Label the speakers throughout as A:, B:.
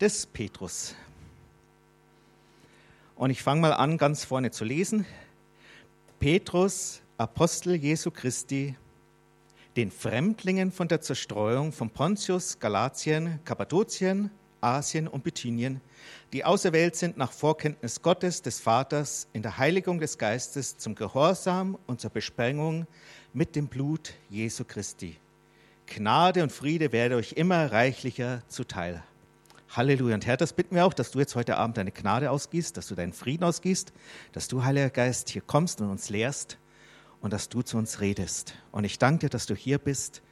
A: des Petrus. Und ich fange mal an, ganz vorne zu lesen. Petrus, Apostel Jesu Christi, den Fremdlingen von der Zerstreuung von Pontius, Galatien, Kappadokien, Asien und Bithynien, die auserwählt sind nach Vorkenntnis Gottes, des Vaters, in der Heiligung des Geistes zum Gehorsam und zur Besprengung mit dem Blut Jesu Christi. Gnade und Friede werde euch immer reichlicher zuteil. Halleluja. Und Herr, das bitten wir auch, dass du jetzt heute Abend deine Gnade ausgießt, dass du deinen Frieden ausgießt, dass du, Heiliger Geist, hier kommst und uns lehrst und dass du zu uns redest. Und ich danke dir, dass du hier bist.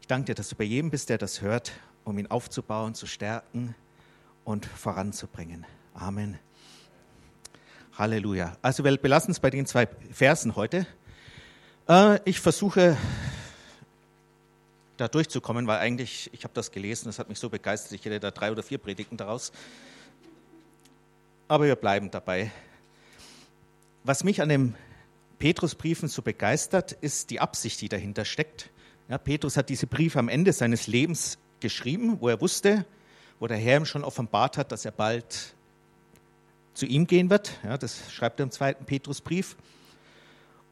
A: Ich danke dir, dass du bei jedem bist, der das hört, um ihn aufzubauen, zu stärken und voranzubringen. Amen. Halleluja. Also wir belassen es bei den zwei Versen heute. Äh, ich versuche da durchzukommen, weil eigentlich, ich habe das gelesen, das hat mich so begeistert, ich hätte da drei oder vier Predigten daraus. Aber wir bleiben dabei. Was mich an den Petrusbriefen so begeistert, ist die Absicht, die dahinter steckt. Ja, Petrus hat diese Briefe am Ende seines Lebens geschrieben, wo er wusste, wo der Herr ihm schon offenbart hat, dass er bald zu ihm gehen wird. Ja, das schreibt er im zweiten Petrusbrief.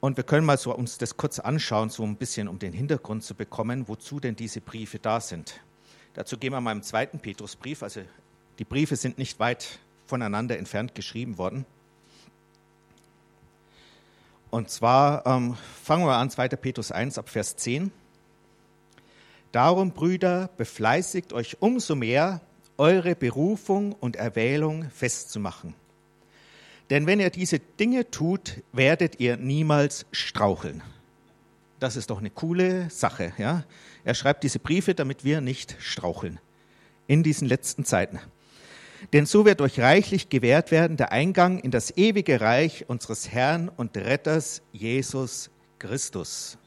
A: Und wir können mal so uns das kurz anschauen, so ein bisschen, um den Hintergrund zu bekommen, wozu denn diese Briefe da sind. Dazu gehen wir mal im zweiten Petrusbrief. Also die Briefe sind nicht weit voneinander entfernt geschrieben worden. Und zwar ähm, fangen wir an, 2. Petrus 1 ab Vers 10. Darum, Brüder, befleißigt euch umso mehr, eure Berufung und Erwählung festzumachen. Denn wenn ihr diese Dinge tut, werdet ihr niemals straucheln. Das ist doch eine coole Sache. Ja? Er schreibt diese Briefe, damit wir nicht straucheln in diesen letzten Zeiten. Denn so wird euch reichlich gewährt werden der Eingang in das ewige Reich unseres Herrn und Retters Jesus Christus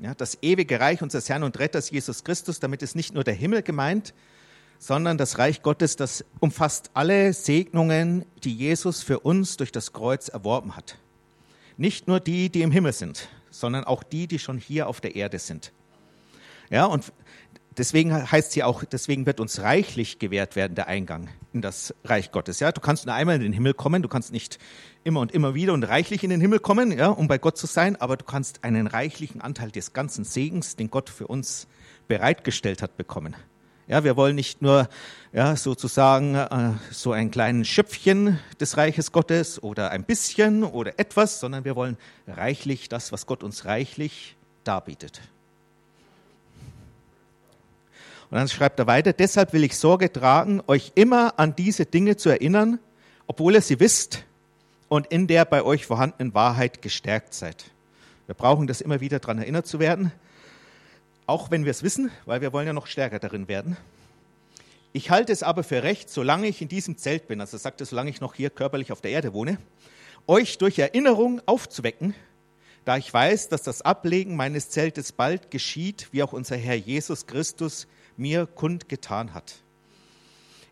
A: ja, das ewige Reich unseres Herrn und Retters Jesus Christus, damit ist nicht nur der Himmel gemeint, sondern das Reich Gottes, das umfasst alle Segnungen, die Jesus für uns durch das Kreuz erworben hat. Nicht nur die, die im Himmel sind, sondern auch die, die schon hier auf der Erde sind. Ja, und Deswegen heißt sie auch, deswegen wird uns reichlich gewährt werden der Eingang in das Reich Gottes. Ja, du kannst nur einmal in den Himmel kommen, du kannst nicht immer und immer wieder und reichlich in den Himmel kommen, ja, um bei Gott zu sein, aber du kannst einen reichlichen Anteil des ganzen Segens, den Gott für uns bereitgestellt hat, bekommen. Ja, wir wollen nicht nur ja, sozusagen äh, so ein kleines Schöpfchen des Reiches Gottes oder ein bisschen oder etwas, sondern wir wollen reichlich das, was Gott uns reichlich darbietet. Und dann schreibt er weiter, deshalb will ich Sorge tragen, euch immer an diese Dinge zu erinnern, obwohl ihr sie wisst und in der bei euch vorhandenen Wahrheit gestärkt seid. Wir brauchen das immer wieder daran erinnert zu werden, auch wenn wir es wissen, weil wir wollen ja noch stärker darin werden. Ich halte es aber für recht, solange ich in diesem Zelt bin, also sagt er, solange ich noch hier körperlich auf der Erde wohne, euch durch Erinnerung aufzuwecken, da ich weiß, dass das Ablegen meines Zeltes bald geschieht, wie auch unser Herr Jesus Christus mir kundgetan hat.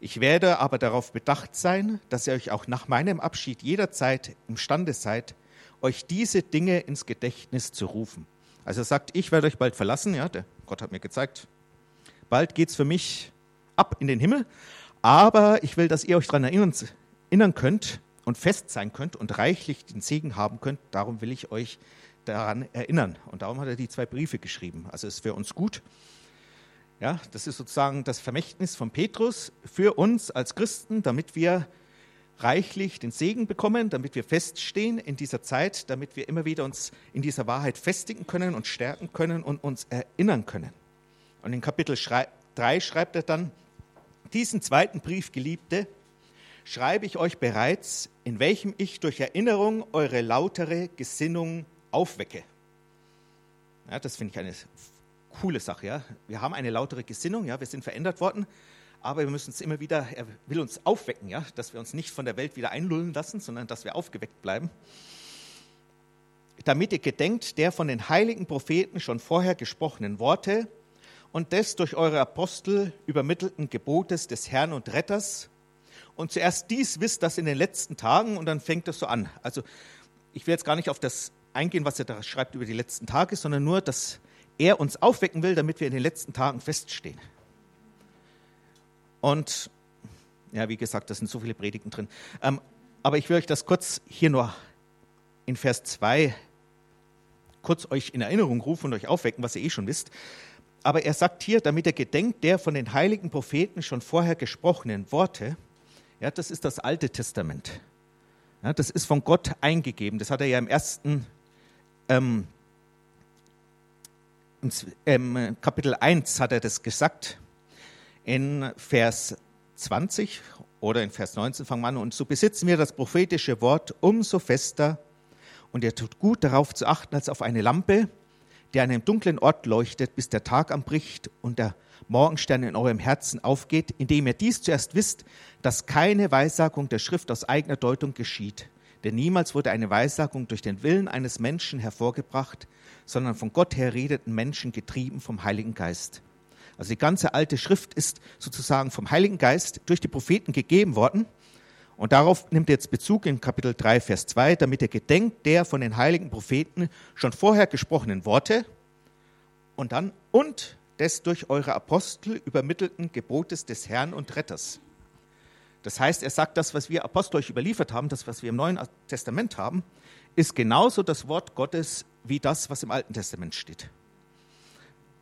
A: Ich werde aber darauf bedacht sein, dass ihr euch auch nach meinem Abschied jederzeit imstande seid, euch diese Dinge ins Gedächtnis zu rufen. Also er sagt, ich werde euch bald verlassen, ja, der Gott hat mir gezeigt, bald geht es für mich ab in den Himmel, aber ich will, dass ihr euch daran erinnern, könnt und fest sein könnt und reichlich den Segen haben könnt. Darum will ich euch daran erinnern. Und darum hat er die zwei Briefe geschrieben. Also es ist für uns gut, ja, das ist sozusagen das Vermächtnis von Petrus für uns als Christen, damit wir reichlich den Segen bekommen, damit wir feststehen in dieser Zeit, damit wir immer wieder uns in dieser Wahrheit festigen können und stärken können und uns erinnern können. Und in Kapitel 3 schreibt er dann, diesen zweiten Brief, Geliebte, schreibe ich euch bereits, in welchem ich durch Erinnerung eure lautere Gesinnung aufwecke. Ja, das finde ich eine coole Sache. Ja? Wir haben eine lautere Gesinnung, ja? wir sind verändert worden, aber wir müssen uns immer wieder, er will uns aufwecken, ja? dass wir uns nicht von der Welt wieder einlullen lassen, sondern dass wir aufgeweckt bleiben. Damit ihr gedenkt der von den heiligen Propheten schon vorher gesprochenen Worte und des durch eure Apostel übermittelten Gebotes des Herrn und Retters. Und zuerst dies wisst, dass in den letzten Tagen, und dann fängt es so an. Also ich will jetzt gar nicht auf das eingehen, was er da schreibt über die letzten Tage, sondern nur, dass er uns aufwecken will, damit wir in den letzten Tagen feststehen. Und Ja, wie gesagt, da sind so viele Predigten drin. Ähm, aber ich will euch das kurz hier nur in Vers 2 kurz euch in Erinnerung rufen und euch aufwecken, was ihr eh schon wisst. Aber er sagt hier, damit er gedenkt der von den heiligen Propheten schon vorher gesprochenen Worte, ja, das ist das Alte Testament. Ja, das ist von Gott eingegeben. Das hat er ja im ersten ähm, im Kapitel 1 hat er das gesagt. In Vers 20 oder in Vers 19 fangen wir an. Und so besitzen wir das prophetische Wort umso fester. Und er tut gut darauf zu achten, als auf eine Lampe, die an einem dunklen Ort leuchtet, bis der Tag anbricht und der Morgenstern in eurem Herzen aufgeht, indem ihr dies zuerst wisst, dass keine Weissagung der Schrift aus eigener Deutung geschieht. Denn niemals wurde eine Weissagung durch den Willen eines Menschen hervorgebracht, sondern von Gott her redeten Menschen getrieben vom Heiligen Geist. Also die ganze alte Schrift ist sozusagen vom Heiligen Geist durch die Propheten gegeben worden. Und darauf nimmt er jetzt Bezug in Kapitel 3, Vers 2, damit er gedenkt der von den heiligen Propheten schon vorher gesprochenen Worte und dann und des durch eure Apostel übermittelten Gebotes des Herrn und Retters. Das heißt, er sagt, das, was wir Apostel euch überliefert haben, das, was wir im Neuen Testament haben, ist genauso das Wort Gottes wie das, was im Alten Testament steht.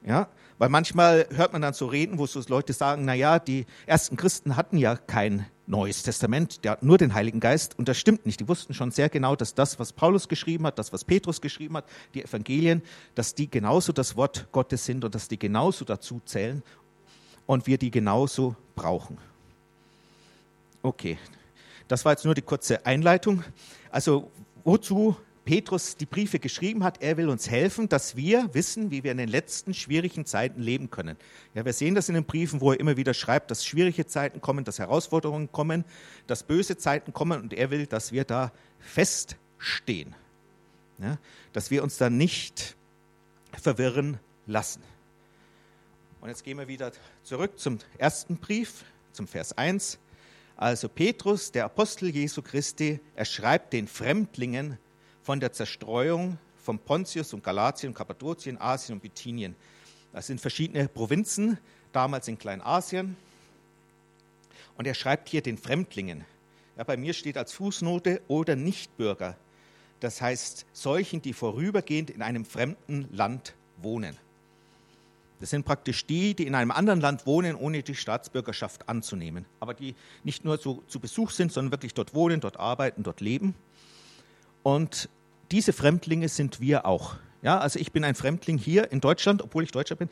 A: Ja, weil manchmal hört man dann so reden, wo so Leute sagen, na ja, die ersten Christen hatten ja kein Neues Testament, der hat nur den Heiligen Geist und das stimmt nicht. Die wussten schon sehr genau, dass das, was Paulus geschrieben hat, das, was Petrus geschrieben hat, die Evangelien, dass die genauso das Wort Gottes sind und dass die genauso dazu zählen und wir die genauso brauchen. Okay, das war jetzt nur die kurze Einleitung. Also wozu Petrus die Briefe geschrieben hat, er will uns helfen, dass wir wissen, wie wir in den letzten schwierigen Zeiten leben können. Ja, wir sehen das in den Briefen, wo er immer wieder schreibt, dass schwierige Zeiten kommen, dass Herausforderungen kommen, dass böse Zeiten kommen und er will, dass wir da feststehen. Ja, dass wir uns da nicht verwirren lassen. Und jetzt gehen wir wieder zurück zum ersten Brief, zum Vers 1. Also Petrus, der Apostel Jesu Christi, er schreibt den Fremdlingen von der Zerstreuung von Pontius und Galatien, Kappadokien, Asien und Bithynien. Das sind verschiedene Provinzen, damals in Kleinasien. Und er schreibt hier den Fremdlingen. Ja, bei mir steht als Fußnote oder Nichtbürger. Das heißt solchen, die vorübergehend in einem fremden Land wohnen. Das sind praktisch die, die in einem anderen Land wohnen, ohne die Staatsbürgerschaft anzunehmen. Aber die nicht nur so zu Besuch sind, sondern wirklich dort wohnen, dort arbeiten, dort leben. Und diese Fremdlinge sind wir auch. Ja, also ich bin ein Fremdling hier in Deutschland, obwohl ich Deutscher bin,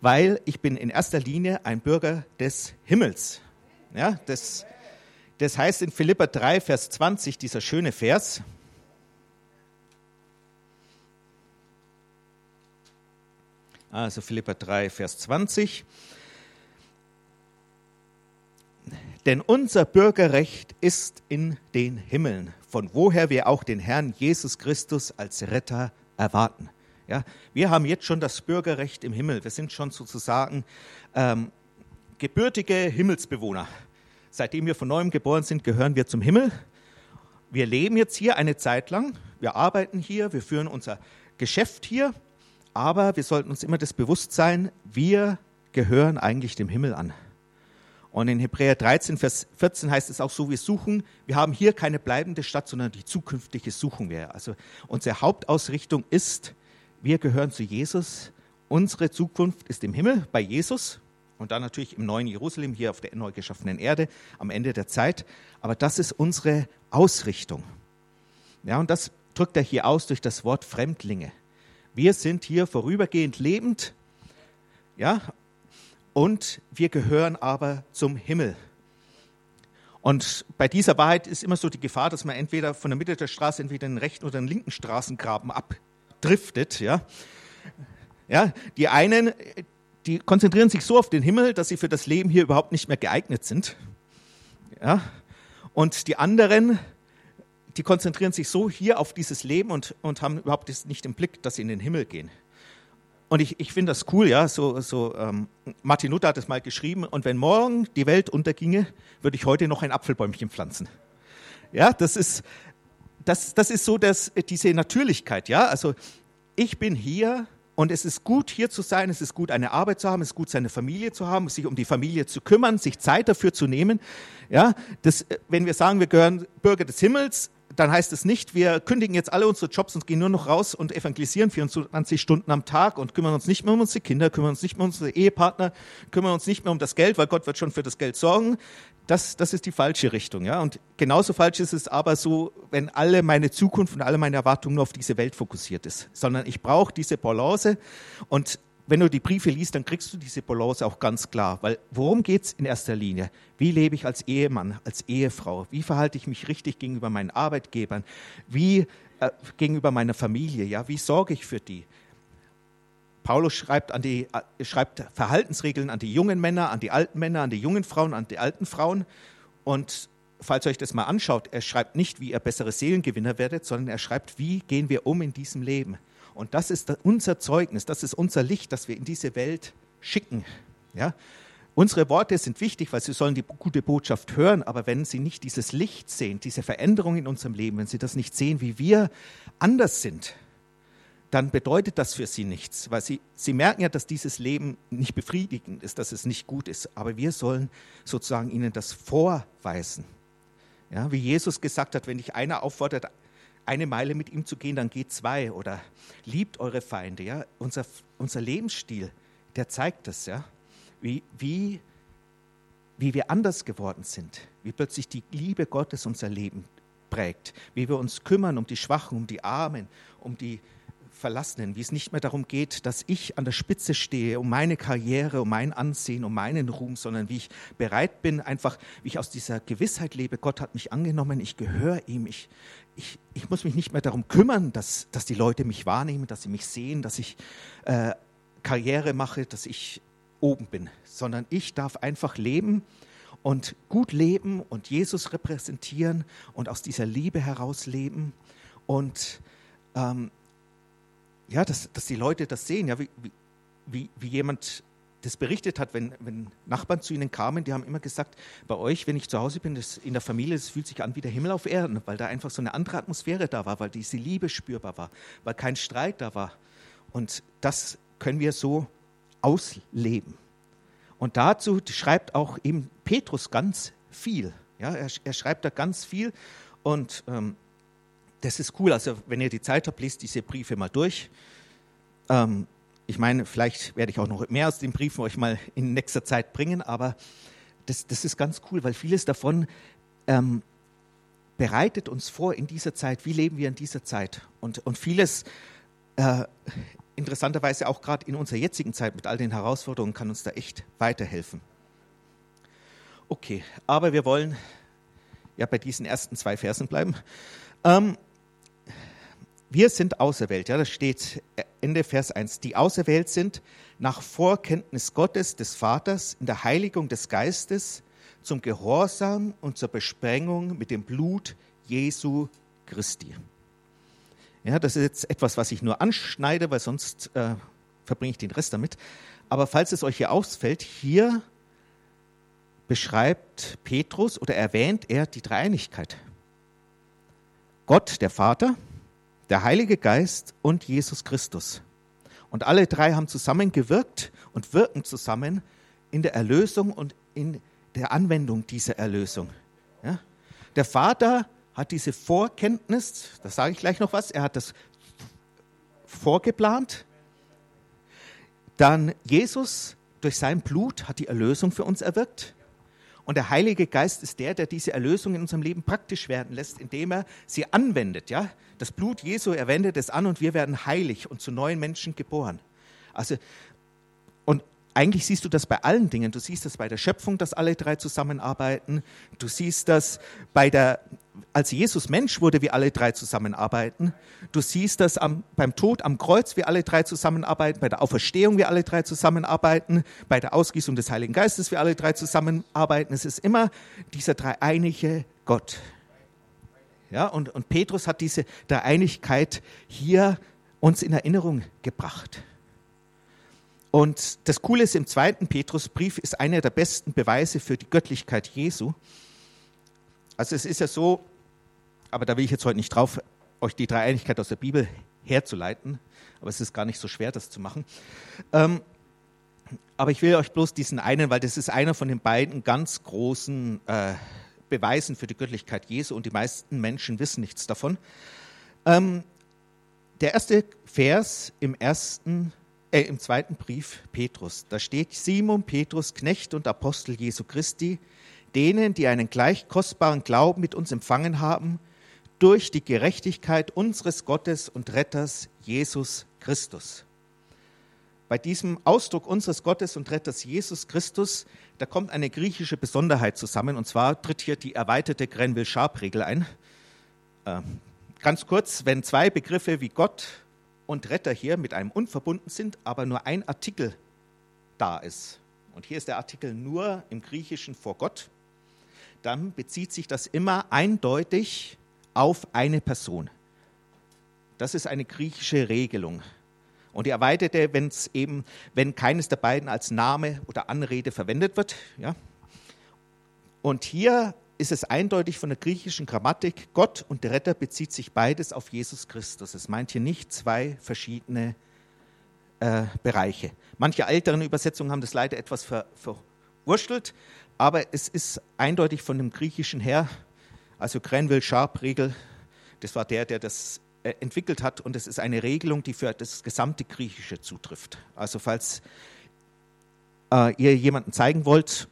A: weil ich bin in erster Linie ein Bürger des Himmels. Ja, das, das heißt in Philippa 3, Vers 20, dieser schöne Vers. Also Philippa 3, Vers 20. Denn unser Bürgerrecht ist in den Himmeln, von woher wir auch den Herrn Jesus Christus als Retter erwarten. Ja, wir haben jetzt schon das Bürgerrecht im Himmel. Wir sind schon sozusagen ähm, gebürtige Himmelsbewohner. Seitdem wir von neuem geboren sind, gehören wir zum Himmel. Wir leben jetzt hier eine Zeit lang. Wir arbeiten hier, wir führen unser Geschäft hier. Aber wir sollten uns immer das bewusst sein, wir gehören eigentlich dem Himmel an. Und in Hebräer 13, Vers 14 heißt es auch so, wir suchen, wir haben hier keine bleibende Stadt, sondern die zukünftige suchen wir. Also unsere Hauptausrichtung ist, wir gehören zu Jesus. Unsere Zukunft ist im Himmel bei Jesus und dann natürlich im neuen Jerusalem, hier auf der neu geschaffenen Erde am Ende der Zeit. Aber das ist unsere Ausrichtung. Ja, und das drückt er hier aus durch das Wort Fremdlinge. Wir sind hier vorübergehend lebend, ja, und wir gehören aber zum Himmel. Und bei dieser Wahrheit ist immer so die Gefahr, dass man entweder von der Mitte der Straße entweder den rechten oder den linken Straßengraben abdriftet. Ja, ja die einen, die konzentrieren sich so auf den Himmel, dass sie für das Leben hier überhaupt nicht mehr geeignet sind. Ja, und die anderen, die konzentrieren sich so hier auf dieses Leben und, und haben überhaupt nicht im Blick, dass sie in den Himmel gehen. Und ich, ich finde das cool, ja. So, so ähm, Martin Luther hat es mal geschrieben. Und wenn morgen die Welt unterginge, würde ich heute noch ein Apfelbäumchen pflanzen. Ja, das ist, das, das ist so dass diese Natürlichkeit, ja. Also ich bin hier Und es ist gut, hier zu sein, es ist gut, eine Arbeit zu haben, es ist gut, seine Familie zu haben, sich um die Familie zu kümmern, sich Zeit dafür zu nehmen. Ja, das, wenn wir sagen, wir gehören Bürger des Himmels, dann heißt es nicht, wir kündigen jetzt alle unsere Jobs und gehen nur noch raus und evangelisieren 24 Stunden am Tag und kümmern uns nicht mehr um unsere Kinder, kümmern uns nicht mehr um unsere Ehepartner, kümmern uns nicht mehr um das Geld, weil Gott wird schon für das Geld sorgen. Das, das ist die falsche Richtung. Ja? Und genauso falsch ist es aber so, wenn alle meine Zukunft und alle meine Erwartungen nur auf diese Welt fokussiert ist, sondern ich brauche diese Balance und wenn du die Briefe liest, dann kriegst du diese Balance auch ganz klar. Weil worum geht es in erster Linie? Wie lebe ich als Ehemann, als Ehefrau? Wie verhalte ich mich richtig gegenüber meinen Arbeitgebern? Wie äh, gegenüber meiner Familie? Ja, wie sorge ich für die? Paulus schreibt, an die, äh, schreibt Verhaltensregeln an die jungen Männer, an die alten Männer, an die jungen Frauen, an die alten Frauen. Und falls ihr euch das mal anschaut, er schreibt nicht, wie ihr bessere Seelengewinner werdet, sondern er schreibt, wie gehen wir um in diesem Leben. Und das ist unser Zeugnis, das ist unser Licht, das wir in diese Welt schicken. Ja? Unsere Worte sind wichtig, weil sie sollen die gute Botschaft hören, aber wenn sie nicht dieses Licht sehen, diese Veränderung in unserem Leben, wenn sie das nicht sehen, wie wir anders sind, dann bedeutet das für sie nichts, weil sie, sie merken ja, dass dieses Leben nicht befriedigend ist, dass es nicht gut ist. Aber wir sollen sozusagen ihnen das vorweisen. Ja, wie Jesus gesagt hat, wenn dich einer auffordert, eine Meile mit ihm zu gehen, dann geht zwei oder liebt eure Feinde. Ja? Unser, unser Lebensstil, der zeigt das, ja? wie, wie, wie wir anders geworden sind, wie plötzlich die Liebe Gottes unser Leben prägt, wie wir uns kümmern um die Schwachen, um die Armen, um die Verlassenen, wie es nicht mehr darum geht, dass ich an der Spitze stehe, um meine Karriere, um mein Ansehen, um meinen Ruhm, sondern wie ich bereit bin, einfach, wie ich aus dieser Gewissheit lebe, Gott hat mich angenommen, ich gehöre ihm, ich, ich, ich muss mich nicht mehr darum kümmern, dass, dass die Leute mich wahrnehmen, dass sie mich sehen, dass ich äh, Karriere mache, dass ich oben bin, sondern ich darf einfach leben und gut leben und Jesus repräsentieren und aus dieser Liebe heraus leben und ähm, ja, dass, dass die Leute das sehen, ja, wie, wie, wie jemand das berichtet hat, wenn, wenn Nachbarn zu ihnen kamen, die haben immer gesagt, bei euch, wenn ich zu Hause bin, das, in der Familie, das fühlt sich an wie der Himmel auf Erden, weil da einfach so eine andere Atmosphäre da war, weil diese Liebe spürbar war, weil kein Streit da war. Und das können wir so ausleben. Und dazu schreibt auch eben Petrus ganz viel. Ja, er, er schreibt da ganz viel und ähm, das ist cool. Also wenn ihr die Zeit habt, lest diese Briefe mal durch. Ähm, ich meine, vielleicht werde ich auch noch mehr aus den Briefen euch mal in nächster Zeit bringen, aber das, das ist ganz cool, weil vieles davon ähm, bereitet uns vor in dieser Zeit, wie leben wir in dieser Zeit. Und, und vieles, äh, interessanterweise auch gerade in unserer jetzigen Zeit mit all den Herausforderungen, kann uns da echt weiterhelfen. Okay, aber wir wollen ja bei diesen ersten zwei Versen bleiben. Ähm, wir sind auserwählt, ja, das steht Ende Vers 1, die auserwählt sind nach Vorkenntnis Gottes, des Vaters, in der Heiligung des Geistes, zum Gehorsam und zur Besprengung mit dem Blut Jesu Christi. Ja, das ist jetzt etwas, was ich nur anschneide, weil sonst äh, verbringe ich den Rest damit. Aber falls es euch hier ausfällt, hier beschreibt Petrus oder erwähnt er die Dreieinigkeit. Gott, der Vater, der Heilige Geist und Jesus Christus. Und alle drei haben zusammengewirkt und wirken zusammen in der Erlösung und in der Anwendung dieser Erlösung. Ja? Der Vater hat diese Vorkenntnis, da sage ich gleich noch was, er hat das vorgeplant. Dann Jesus durch sein Blut hat die Erlösung für uns erwirkt. Und der Heilige Geist ist der, der diese Erlösung in unserem Leben praktisch werden lässt, indem er sie anwendet. Ja? Das Blut Jesu, er wendet es an und wir werden heilig und zu neuen Menschen geboren. Also, und eigentlich siehst du das bei allen Dingen. Du siehst das bei der Schöpfung, dass alle drei zusammenarbeiten. Du siehst das bei der als Jesus Mensch wurde, wir alle drei zusammenarbeiten. Du siehst das am, beim Tod am Kreuz, wir alle drei zusammenarbeiten, bei der Auferstehung, wir alle drei zusammenarbeiten, bei der Ausgießung des Heiligen Geistes, wir alle drei zusammenarbeiten. Es ist immer dieser dreieinige Gott. Ja, und, und Petrus hat diese Dreieinigkeit hier uns in Erinnerung gebracht. Und das Coole ist, im zweiten Petrusbrief ist einer der besten Beweise für die Göttlichkeit Jesu. Also es ist ja so, aber da will ich jetzt heute nicht drauf, euch die Dreieinigkeit aus der Bibel herzuleiten. Aber es ist gar nicht so schwer, das zu machen. Ähm, aber ich will euch bloß diesen einen, weil das ist einer von den beiden ganz großen äh, Beweisen für die Göttlichkeit Jesu und die meisten Menschen wissen nichts davon. Ähm, der erste Vers im ersten, äh, im zweiten Brief Petrus, da steht Simon Petrus, Knecht und Apostel Jesu Christi, denen, die einen gleich kostbaren Glauben mit uns empfangen haben, durch die Gerechtigkeit unseres Gottes und Retters Jesus Christus. Bei diesem Ausdruck unseres Gottes und Retters Jesus Christus, da kommt eine griechische Besonderheit zusammen, und zwar tritt hier die erweiterte Grenville-Sharp-Regel ein. Äh, ganz kurz, wenn zwei Begriffe wie Gott und Retter hier mit einem unverbunden sind, aber nur ein Artikel da ist, und hier ist der Artikel nur im Griechischen vor Gott, dann bezieht sich das immer eindeutig auf eine Person. Das ist eine griechische Regelung. Und die erweiterte, wenn es eben, wenn keines der beiden als Name oder Anrede verwendet wird. Ja. Und hier ist es eindeutig von der griechischen Grammatik, Gott und der Retter bezieht sich beides auf Jesus Christus. Es meint hier nicht zwei verschiedene äh, Bereiche. Manche älteren Übersetzungen haben das leider etwas ver, verwurschtelt, aber es ist eindeutig von dem Griechischen her, also Grenville-Sharp-Regel, das war der, der das entwickelt hat und es ist eine Regelung, die für das gesamte Griechische zutrifft. Also falls äh, ihr jemanden zeigen wollt,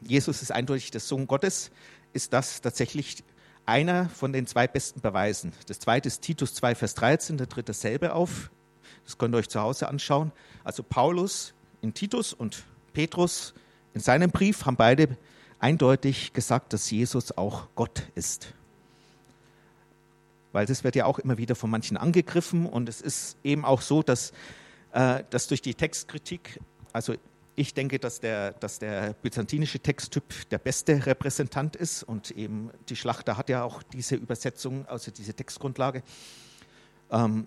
A: Jesus ist eindeutig der Sohn Gottes, ist das tatsächlich einer von den zwei besten Beweisen. Das zweite ist Titus 2, Vers 13, da tritt dasselbe auf. Das könnt ihr euch zu Hause anschauen. Also Paulus in Titus und Petrus in seinem Brief haben beide eindeutig gesagt, dass Jesus auch Gott ist weil das wird ja auch immer wieder von manchen angegriffen und es ist eben auch so, dass, äh, dass durch die Textkritik, also ich denke, dass der, dass der byzantinische Texttyp der beste Repräsentant ist und eben die Schlachter hat ja auch diese Übersetzung, also diese Textgrundlage. Ähm,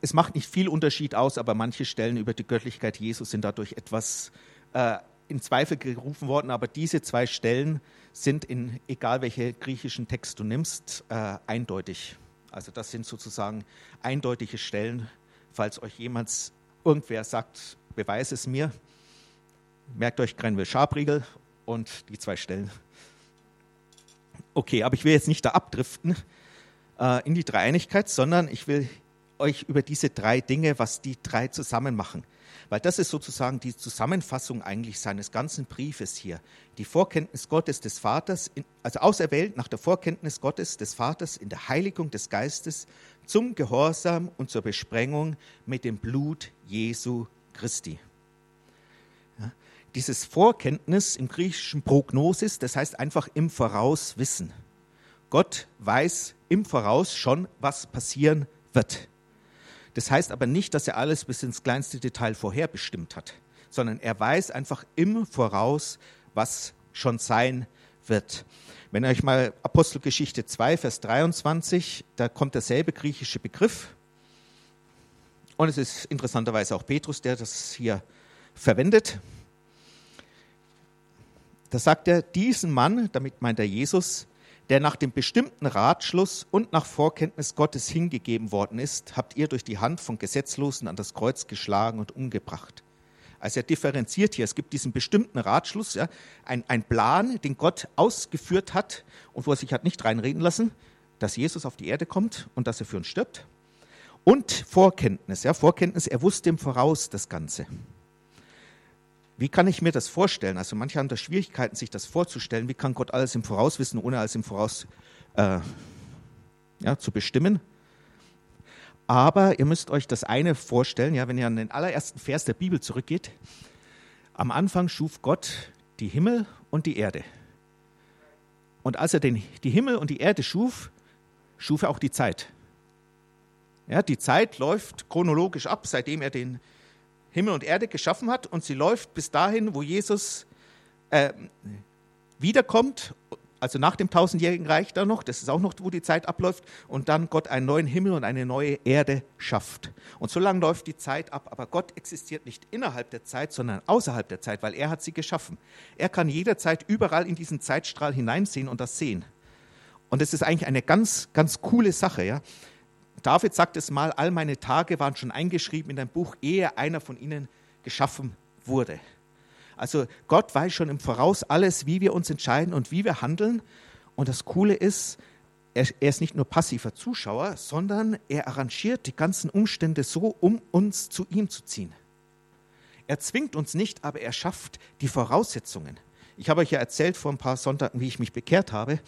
A: es macht nicht viel Unterschied aus, aber manche Stellen über die Göttlichkeit Jesus sind dadurch etwas äh, in Zweifel gerufen worden. Aber diese zwei Stellen sind in, egal welche griechischen Text du nimmst, äh, eindeutig. Also das sind sozusagen eindeutige Stellen, falls euch jemand, irgendwer sagt, beweise es mir, merkt euch Grenville-Sharp-Riegel und die zwei Stellen. Okay, aber ich will jetzt nicht da abdriften äh, in die Dreieinigkeit, sondern ich will euch über diese drei Dinge, was die drei zusammen machen, weil das ist sozusagen die Zusammenfassung eigentlich seines ganzen Briefes hier. Die Vorkenntnis Gottes des Vaters, also auserwählt nach der Vorkenntnis Gottes des Vaters in der Heiligung des Geistes zum Gehorsam und zur Besprengung mit dem Blut Jesu Christi. Ja, dieses Vorkenntnis im griechischen Prognosis, das heißt einfach im Voraus wissen. Gott weiß im Voraus schon, was passieren wird. Das heißt aber nicht, dass er alles bis ins kleinste Detail vorherbestimmt hat, sondern er weiß einfach im Voraus, was schon sein wird. Wenn euch mal Apostelgeschichte 2, Vers 23, da kommt derselbe griechische Begriff. Und es ist interessanterweise auch Petrus, der das hier verwendet. Da sagt er, diesen Mann, damit meint er Jesus, der nach dem bestimmten Ratschluss und nach Vorkenntnis Gottes hingegeben worden ist, habt ihr durch die Hand von Gesetzlosen an das Kreuz geschlagen und umgebracht. Also er differenziert hier, es gibt diesen bestimmten Ratschluss, ja, ein, ein Plan, den Gott ausgeführt hat und wo er sich hat nicht reinreden lassen, dass Jesus auf die Erde kommt und dass er für uns stirbt. Und Vorkenntnis, ja, Vorkenntnis, er wusste im Voraus das Ganze. Wie kann ich mir das vorstellen? Also manche haben da Schwierigkeiten, sich das vorzustellen. Wie kann Gott alles im Voraus wissen, ohne alles im Voraus äh, ja, zu bestimmen? Aber ihr müsst euch das eine vorstellen, ja, wenn ihr an den allerersten Vers der Bibel zurückgeht. Am Anfang schuf Gott die Himmel und die Erde. Und als er den, die Himmel und die Erde schuf, schuf er auch die Zeit. Ja, die Zeit läuft chronologisch ab, seitdem er den, Himmel und Erde geschaffen hat und sie läuft bis dahin, wo Jesus äh, wiederkommt, also nach dem tausendjährigen Reich da noch, das ist auch noch, wo die Zeit abläuft, und dann Gott einen neuen Himmel und eine neue Erde schafft. Und so lange läuft die Zeit ab, aber Gott existiert nicht innerhalb der Zeit, sondern außerhalb der Zeit, weil er hat sie geschaffen. Er kann jederzeit überall in diesen Zeitstrahl hineinsehen und das sehen. Und das ist eigentlich eine ganz, ganz coole Sache, ja David sagt es mal, all meine Tage waren schon eingeschrieben in dein Buch, ehe einer von ihnen geschaffen wurde. Also Gott weiß schon im Voraus alles, wie wir uns entscheiden und wie wir handeln. Und das Coole ist, er, er ist nicht nur passiver Zuschauer, sondern er arrangiert die ganzen Umstände so, um uns zu ihm zu ziehen. Er zwingt uns nicht, aber er schafft die Voraussetzungen. Ich habe euch ja erzählt vor ein paar Sonntagen, wie ich mich bekehrt habe,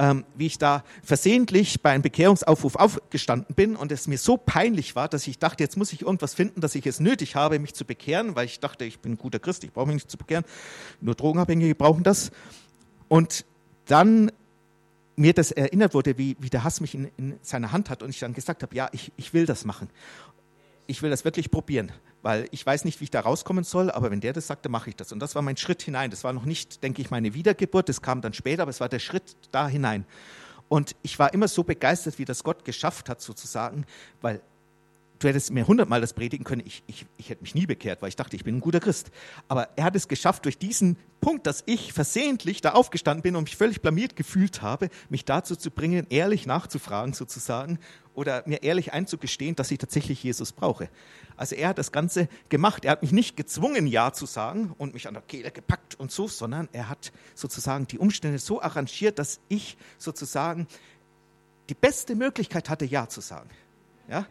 A: ähm, wie ich da versehentlich bei einem Bekehrungsaufruf aufgestanden bin und es mir so peinlich war, dass ich dachte, jetzt muss ich irgendwas finden, dass ich es nötig habe, mich zu bekehren, weil ich dachte, ich bin ein guter Christ, ich brauche mich nicht zu bekehren, nur Drogenabhängige brauchen das. Und dann mir das erinnert wurde, wie, wie der Hass mich in, in seiner Hand hat und ich dann gesagt habe, ja, ich, ich will das machen. Ich will das wirklich probieren, weil ich weiß nicht, wie ich da rauskommen soll, aber wenn der das sagt, dann mache ich das. Und das war mein Schritt hinein. Das war noch nicht, denke ich, meine Wiedergeburt, das kam dann später, aber es war der Schritt da hinein. Und ich war immer so begeistert, wie das Gott geschafft hat, sozusagen, weil du hättest mir hundertmal das predigen können, ich, ich, ich hätte mich nie bekehrt, weil ich dachte, ich bin ein guter Christ. Aber er hat es geschafft, durch diesen Punkt, dass ich versehentlich da aufgestanden bin und mich völlig blamiert gefühlt habe, mich dazu zu bringen, ehrlich nachzufragen sozusagen oder mir ehrlich einzugestehen, dass ich tatsächlich Jesus brauche. Also er hat das Ganze gemacht. Er hat mich nicht gezwungen, Ja zu sagen und mich an der Kehle gepackt und so, sondern er hat sozusagen die Umstände so arrangiert, dass ich sozusagen die beste Möglichkeit hatte, Ja zu sagen. Ja?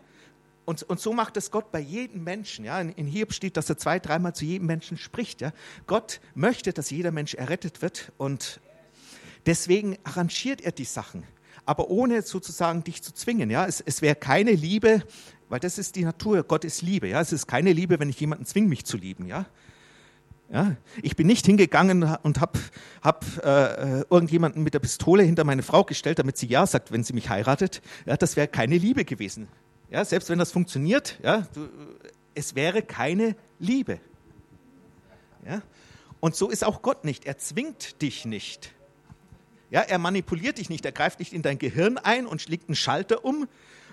A: Und, und so macht es Gott bei jedem Menschen. Ja? In, in Hiob steht, dass er zwei, dreimal zu jedem Menschen spricht. Ja? Gott möchte, dass jeder Mensch errettet wird und deswegen arrangiert er die Sachen, aber ohne sozusagen dich zu zwingen. Ja? Es, es wäre keine Liebe, weil das ist die Natur. Gott ist Liebe. Ja? Es ist keine Liebe, wenn ich jemanden zwinge, mich zu lieben. Ja? Ja, ich bin nicht hingegangen und habe hab, äh, irgendjemanden mit der Pistole hinter meine Frau gestellt, damit sie Ja sagt, wenn sie mich heiratet. Ja, das wäre keine Liebe gewesen. Ja, selbst wenn das funktioniert, ja, du, es wäre keine Liebe. Ja? Und so ist auch Gott nicht. Er zwingt dich nicht. Ja, er manipuliert dich nicht. Er greift nicht in dein Gehirn ein und schlägt einen Schalter um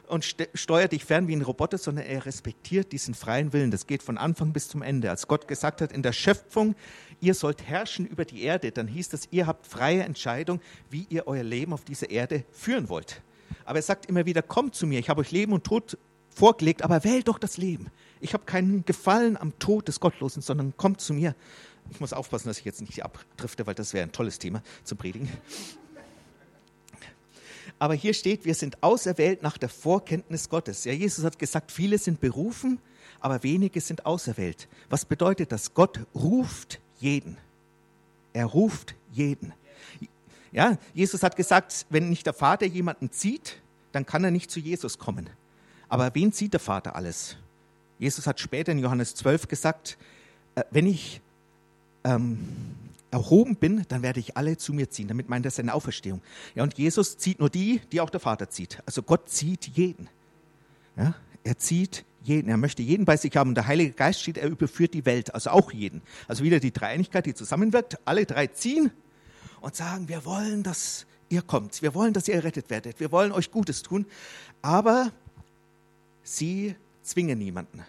A: und steuert dich fern wie ein Roboter, sondern er respektiert diesen freien Willen. Das geht von Anfang bis zum Ende. Als Gott gesagt hat in der Schöpfung, ihr sollt herrschen über die Erde, dann hieß das, ihr habt freie Entscheidung, wie ihr euer Leben auf dieser Erde führen wollt. Aber er sagt immer wieder, kommt zu mir, ich habe euch Leben und Tod vorgelegt, aber wählt doch das Leben. Ich habe keinen Gefallen am Tod des Gottlosen, sondern kommt zu mir. Ich muss aufpassen, dass ich jetzt nicht abdrifte, weil das wäre ein tolles Thema zu predigen. Aber hier steht, wir sind auserwählt nach der Vorkenntnis Gottes. Ja, Jesus hat gesagt, viele sind berufen, aber wenige sind auserwählt. Was bedeutet das? Gott ruft jeden. Er ruft jeden. Ja, Jesus hat gesagt, wenn nicht der Vater jemanden zieht, dann kann er nicht zu Jesus kommen. Aber wen zieht der Vater alles? Jesus hat später in Johannes 12 gesagt, äh, wenn ich ähm, erhoben bin, dann werde ich alle zu mir ziehen. Damit meint er seine Auferstehung. Ja, und Jesus zieht nur die, die auch der Vater zieht. Also Gott zieht jeden. Ja, er zieht jeden. Er möchte jeden bei sich haben. Und der Heilige Geist steht, er überführt die Welt, also auch jeden. Also wieder die Dreieinigkeit, die zusammenwirkt. Alle drei ziehen und sagen, wir wollen, dass ihr kommt, wir wollen, dass ihr errettet werdet, wir wollen euch Gutes tun, aber sie zwingen niemanden.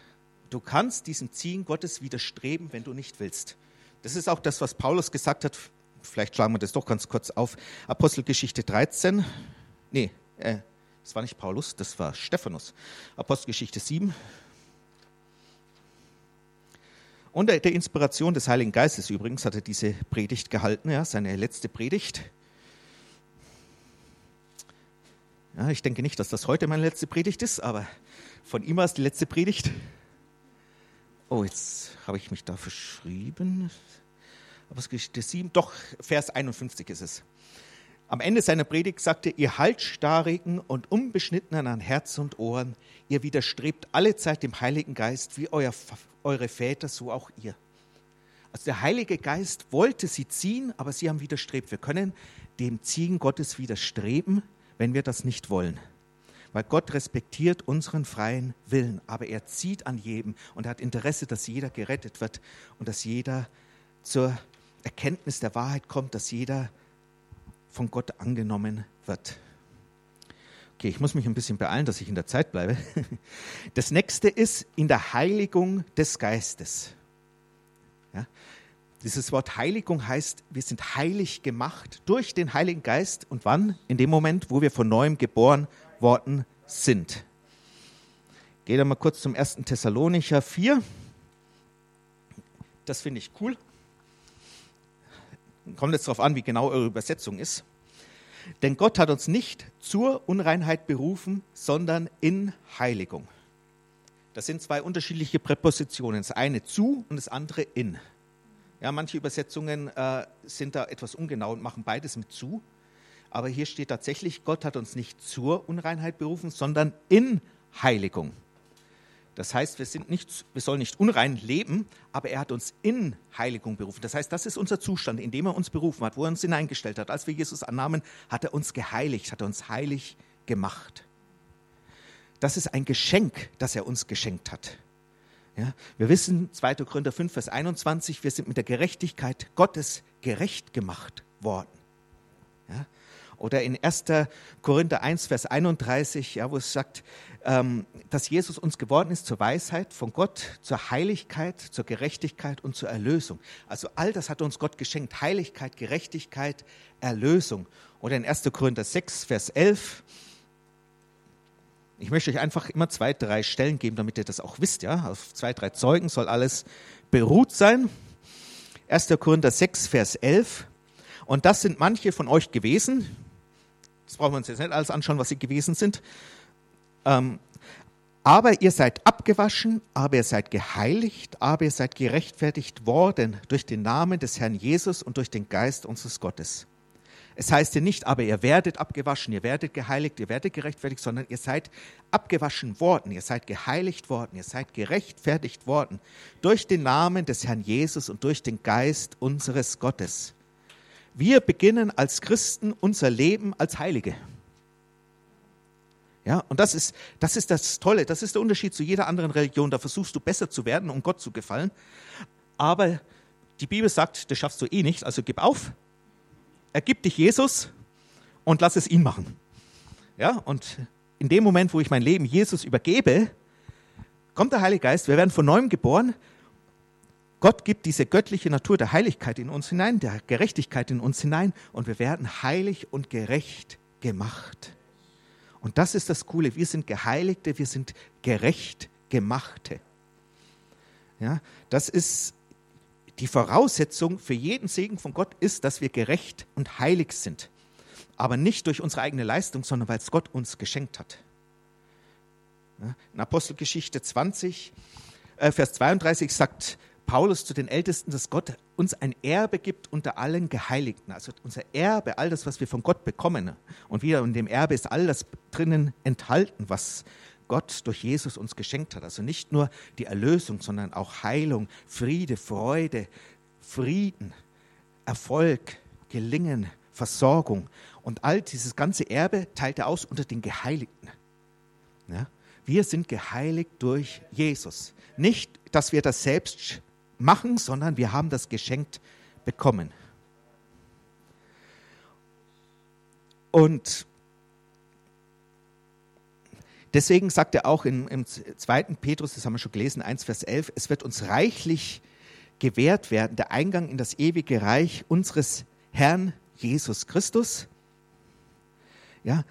A: Du kannst diesem Ziehen Gottes widerstreben, wenn du nicht willst. Das ist auch das, was Paulus gesagt hat. Vielleicht schlagen wir das doch ganz kurz auf. Apostelgeschichte 13. Nee, äh, das war nicht Paulus, das war Stephanus. Apostelgeschichte 7, Unter der Inspiration des Heiligen Geistes übrigens hat er diese Predigt gehalten, ja, seine letzte Predigt. Ja, ich denke nicht, dass das heute meine letzte Predigt ist, aber von ihm war es die letzte Predigt. Oh, jetzt habe ich mich da verschrieben. Aber es Geschichte 7, doch, Vers 51 ist es. Am Ende seiner Predigt sagte, ihr Halsstarrigen und Unbeschnittenen an Herz und Ohren, ihr widerstrebt alle Zeit dem Heiligen Geist, wie euer, eure Väter, so auch ihr. Also der Heilige Geist wollte sie ziehen, aber sie haben widerstrebt. Wir können dem Ziehen Gottes widerstreben, wenn wir das nicht wollen. Weil Gott respektiert unseren freien Willen, aber er zieht an jedem und hat Interesse, dass jeder gerettet wird und dass jeder zur Erkenntnis der Wahrheit kommt, dass jeder von Gott angenommen wird. Okay, ich muss mich ein bisschen beeilen, dass ich in der Zeit bleibe. Das nächste ist in der Heiligung des Geistes. Ja, dieses Wort Heiligung heißt, wir sind heilig gemacht durch den Heiligen Geist. Und wann? In dem Moment, wo wir von neuem geboren worden sind. Gehe da mal kurz zum 1. Thessalonicher 4. Das finde ich cool. Kommt jetzt darauf an, wie genau eure Übersetzung ist. Denn Gott hat uns nicht zur Unreinheit berufen, sondern in Heiligung. Das sind zwei unterschiedliche Präpositionen. Das eine zu und das andere in. Ja, manche Übersetzungen äh, sind da etwas ungenau und machen beides mit zu. Aber hier steht tatsächlich, Gott hat uns nicht zur Unreinheit berufen, sondern in Heiligung. Das heißt, wir, sind nicht, wir sollen nicht unrein leben, aber er hat uns in Heiligung berufen. Das heißt, das ist unser Zustand, in dem er uns berufen hat, wo er uns hineingestellt hat. Als wir Jesus annahmen, hat er uns geheiligt, hat er uns heilig gemacht. Das ist ein Geschenk, das er uns geschenkt hat. Ja, wir wissen, 2. Korinther 5, Vers 21, wir sind mit der Gerechtigkeit Gottes gerecht gemacht worden. Ja, oder in 1. Korinther 1, Vers 31, ja, wo es sagt, ähm, dass Jesus uns geworden ist zur Weisheit von Gott, zur Heiligkeit, zur Gerechtigkeit und zur Erlösung. Also all das hat uns Gott geschenkt. Heiligkeit, Gerechtigkeit, Erlösung. Oder in 1. Korinther 6, Vers 11. Ich möchte euch einfach immer zwei, drei Stellen geben, damit ihr das auch wisst. Ja? Auf zwei, drei Zeugen soll alles beruht sein. 1. Korinther 6, Vers 11. Und das sind manche von euch gewesen, das brauchen wir uns jetzt nicht alles anschauen, was sie gewesen sind. Ähm, aber ihr seid abgewaschen, aber ihr seid geheiligt, aber ihr seid gerechtfertigt worden durch den Namen des Herrn Jesus und durch den Geist unseres Gottes. Es heißt ja nicht, aber ihr werdet abgewaschen, ihr werdet geheiligt, ihr werdet gerechtfertigt, sondern ihr seid abgewaschen worden, ihr seid geheiligt worden, ihr seid gerechtfertigt worden durch den Namen des Herrn Jesus und durch den Geist unseres Gottes. Wir beginnen als Christen unser Leben als Heilige. Ja, und das ist, das ist das Tolle, das ist der Unterschied zu jeder anderen Religion. Da versuchst du besser zu werden, um Gott zu gefallen. Aber die Bibel sagt, das schaffst du eh nicht, also gib auf, ergib dich Jesus und lass es ihn machen. Ja, und in dem Moment, wo ich mein Leben Jesus übergebe, kommt der Heilige Geist, wir werden von neuem geboren Gott gibt diese göttliche Natur der Heiligkeit in uns hinein, der Gerechtigkeit in uns hinein und wir werden heilig und gerecht gemacht. Und das ist das Coole. Wir sind Geheiligte, wir sind gerecht gemachte. Ja, das ist die Voraussetzung für jeden Segen von Gott ist, dass wir gerecht und heilig sind. Aber nicht durch unsere eigene Leistung, sondern weil es Gott uns geschenkt hat. Ja, in Apostelgeschichte 20, äh, Vers 32 sagt Paulus zu den Ältesten, dass Gott uns ein Erbe gibt unter allen Geheiligten. Also unser Erbe, all das, was wir von Gott bekommen. Und wieder in dem Erbe ist all das drinnen enthalten, was Gott durch Jesus uns geschenkt hat. Also nicht nur die Erlösung, sondern auch Heilung, Friede, Freude, Frieden, Erfolg, Gelingen, Versorgung. Und all dieses ganze Erbe teilt er aus unter den Geheiligten. Ja? Wir sind geheiligt durch Jesus. Nicht, dass wir das selbst machen, sondern wir haben das geschenkt bekommen. Und deswegen sagt er auch im, im 2. Petrus, das haben wir schon gelesen, 1 Vers 11, es wird uns reichlich gewährt werden, der Eingang in das ewige Reich unseres Herrn Jesus Christus. Ja,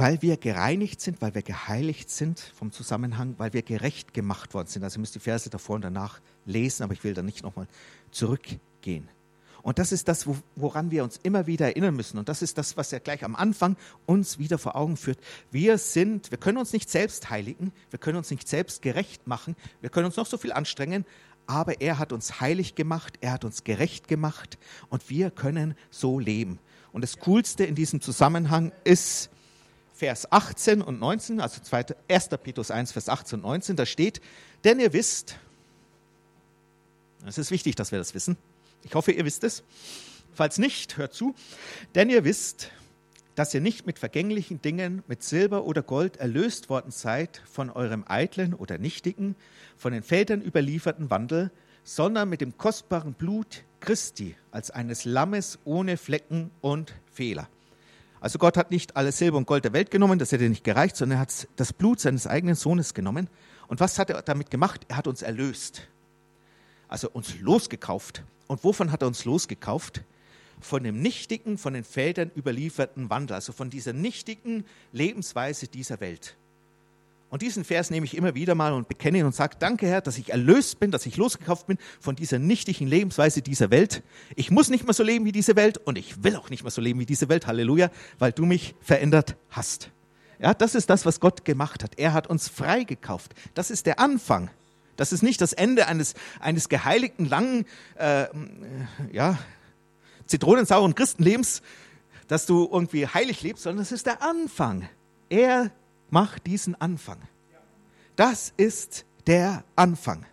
A: weil wir gereinigt sind, weil wir geheiligt sind vom Zusammenhang, weil wir gerecht gemacht worden sind. Also ihr müsst die Verse davor und danach lesen, aber ich will da nicht nochmal zurückgehen. Und das ist das, woran wir uns immer wieder erinnern müssen. Und das ist das, was er gleich am Anfang uns wieder vor Augen führt. Wir sind, wir können uns nicht selbst heiligen, wir können uns nicht selbst gerecht machen, wir können uns noch so viel anstrengen, aber er hat uns heilig gemacht, er hat uns gerecht gemacht und wir können so leben. Und das Coolste in diesem Zusammenhang ist, Vers 18 und 19, also 1. Petrus 1, Vers 18 und 19, da steht, denn ihr wisst, es ist wichtig, dass wir das wissen, ich hoffe, ihr wisst es, falls nicht, hört zu, denn ihr wisst, dass ihr nicht mit vergänglichen Dingen, mit Silber oder Gold erlöst worden seid von eurem eitlen oder nichtigen, von den Vätern überlieferten Wandel, sondern mit dem kostbaren Blut Christi als eines Lammes ohne Flecken und Fehler. Also Gott hat nicht alles Silber und Gold der Welt genommen, das hätte nicht gereicht, sondern er hat das Blut seines eigenen Sohnes genommen. Und was hat er damit gemacht? Er hat uns erlöst. Also uns losgekauft. Und wovon hat er uns losgekauft? Von dem nichtigen, von den Feldern überlieferten Wandel, also von dieser nichtigen Lebensweise dieser Welt. Und diesen Vers nehme ich immer wieder mal und bekenne ihn und sage, danke Herr, dass ich erlöst bin, dass ich losgekauft bin von dieser nichtigen Lebensweise dieser Welt. Ich muss nicht mehr so leben wie diese Welt und ich will auch nicht mehr so leben wie diese Welt, Halleluja, weil du mich verändert hast. Ja, das ist das, was Gott gemacht hat. Er hat uns freigekauft. Das ist der Anfang. Das ist nicht das Ende eines, eines geheiligten, langen, äh, ja, zitronensauren Christenlebens, dass du irgendwie heilig lebst, sondern das ist der Anfang. Er macht diesen Anfang. Das ist der Anfang.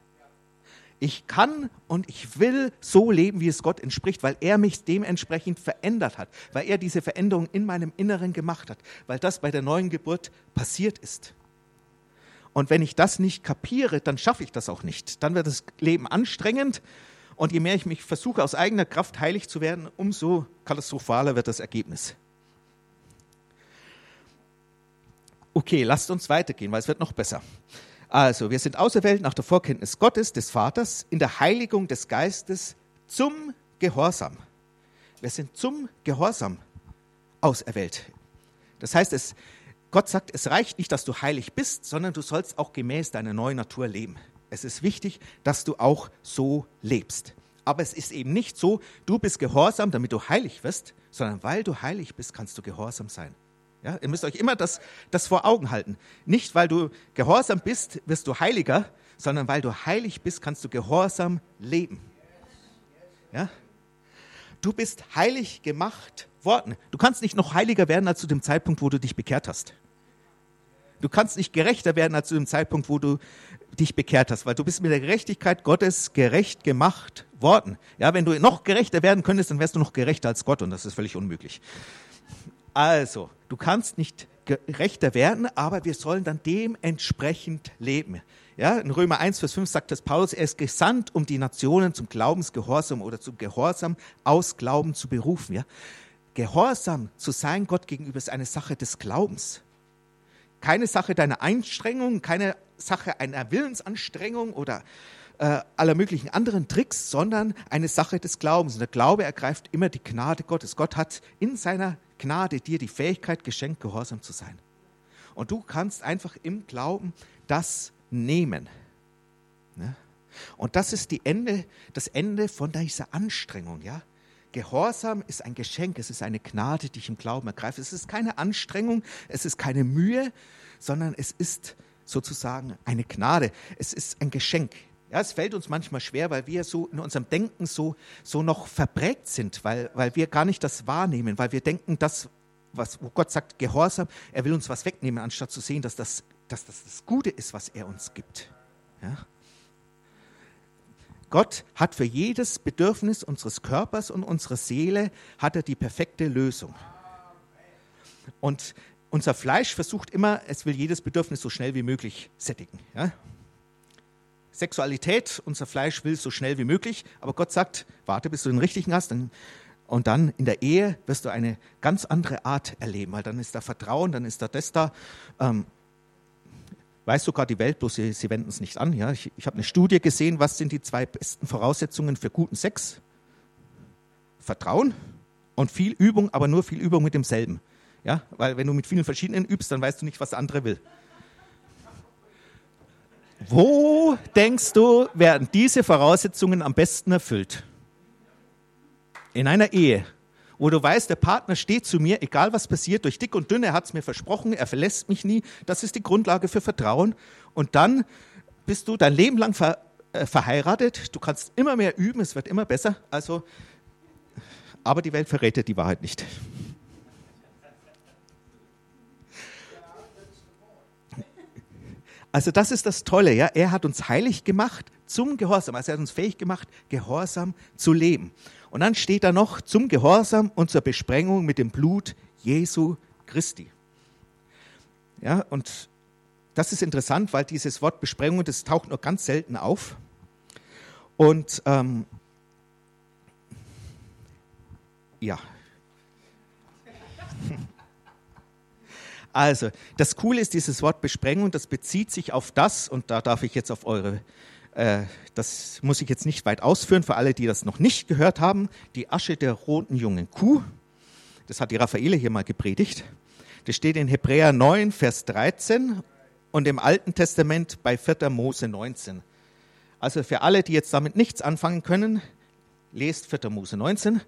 A: Ich kann und ich will so leben, wie es Gott entspricht, weil er mich dementsprechend verändert hat, weil er diese Veränderung in meinem Inneren gemacht hat, weil das bei der neuen Geburt passiert ist. Und wenn ich das nicht kapiere, dann schaffe ich das auch nicht. Dann wird das Leben anstrengend und je mehr ich mich versuche, aus eigener Kraft heilig zu werden, umso katastrophaler wird das Ergebnis. Okay, lasst uns weitergehen, weil es wird noch besser. Also, wir sind auserwählt nach der Vorkenntnis Gottes, des Vaters, in der Heiligung des Geistes zum Gehorsam. Wir sind zum Gehorsam auserwählt. Das heißt, es, Gott sagt, es reicht nicht, dass du heilig bist, sondern du sollst auch gemäß deiner neuen Natur leben. Es ist wichtig, dass du auch so lebst. Aber es ist eben nicht so, du bist gehorsam, damit du heilig wirst, sondern weil du heilig bist, kannst du gehorsam sein. Ja, ihr müsst euch immer das, das vor Augen halten. Nicht, weil du gehorsam bist, wirst du heiliger, sondern weil du heilig bist, kannst du gehorsam leben. Ja? Du bist heilig gemacht worden. Du kannst nicht noch heiliger werden als zu dem Zeitpunkt, wo du dich bekehrt hast. Du kannst nicht gerechter werden als zu dem Zeitpunkt, wo du dich bekehrt hast, weil du bist mit der Gerechtigkeit Gottes gerecht gemacht worden. Ja, wenn du noch gerechter werden könntest, dann wärst du noch gerechter als Gott und das ist völlig unmöglich. Also, du kannst nicht gerechter werden, aber wir sollen dann dementsprechend leben. Ja, in Römer 1, Vers 5 sagt das Paulus, er ist gesandt, um die Nationen zum Glaubensgehorsam oder zum Gehorsam aus Glauben zu berufen. Ja? Gehorsam zu sein Gott gegenüber ist eine Sache des Glaubens. Keine Sache deiner Einstrengung, keine Sache einer Willensanstrengung oder äh, aller möglichen anderen Tricks, sondern eine Sache des Glaubens. Und der Glaube ergreift immer die Gnade Gottes. Gott hat in seiner Gnade dir die Fähigkeit geschenkt, gehorsam zu sein. Und du kannst einfach im Glauben das nehmen. Ne? Und das ist die Ende, das Ende von dieser Anstrengung. Ja? Gehorsam ist ein Geschenk, es ist eine Gnade, die ich im Glauben ergreife. Es ist keine Anstrengung, es ist keine Mühe, sondern es ist sozusagen eine Gnade. Es ist ein Geschenk. Ja, es fällt uns manchmal schwer, weil wir so in unserem Denken so, so noch verprägt sind, weil, weil wir gar nicht das wahrnehmen, weil wir denken, das, was, wo Gott sagt, Gehorsam, er will uns was wegnehmen, anstatt zu sehen, dass das dass das, das Gute ist, was er uns gibt. Ja? Gott hat für jedes Bedürfnis unseres Körpers und unserer Seele hat er die perfekte Lösung. Und unser Fleisch versucht immer, es will jedes Bedürfnis so schnell wie möglich sättigen. Ja? Sexualität, unser Fleisch will so schnell wie möglich, aber Gott sagt, warte, bis du den richtigen hast, dann, und dann in der Ehe wirst du eine ganz andere Art erleben, weil dann ist da Vertrauen, dann ist da das da. Ähm, weiß sogar die Welt, bloß sie, sie wenden es nicht an. Ja? Ich, ich habe eine Studie gesehen, was sind die zwei besten Voraussetzungen für guten Sex? Vertrauen und viel Übung, aber nur viel Übung mit demselben. Ja? Weil wenn du mit vielen verschiedenen übst, dann weißt du nicht, was der andere will. Wo denkst du, werden diese Voraussetzungen am besten erfüllt? In einer Ehe, wo du weißt, der Partner steht zu mir, egal was passiert, durch dick und dünn, er hat es mir versprochen, er verlässt mich nie. Das ist die Grundlage für Vertrauen. Und dann bist du dein Leben lang ver, äh, verheiratet, du kannst immer mehr üben, es wird immer besser. Also, aber die Welt verrät die Wahrheit nicht. Also das ist das Tolle, ja. Er hat uns heilig gemacht zum Gehorsam. Also er hat uns fähig gemacht, Gehorsam zu leben. Und dann steht da noch zum Gehorsam und zur Besprengung mit dem Blut Jesu Christi. Ja, und das ist interessant, weil dieses Wort Besprengung, das taucht nur ganz selten auf. Und ähm, ja, Also, das Coole ist dieses Wort Besprengung, das bezieht sich auf das, und da darf ich jetzt auf eure, äh, das muss ich jetzt nicht weit ausführen, für alle, die das noch nicht gehört haben, die Asche der roten jungen Kuh. Das hat die Raffaele hier mal gepredigt. Das steht in Hebräer 9, Vers 13. und im Alten Testament bei 4. Mose 19. Also für alle, die jetzt damit nichts anfangen können, lest 4. Mose 19.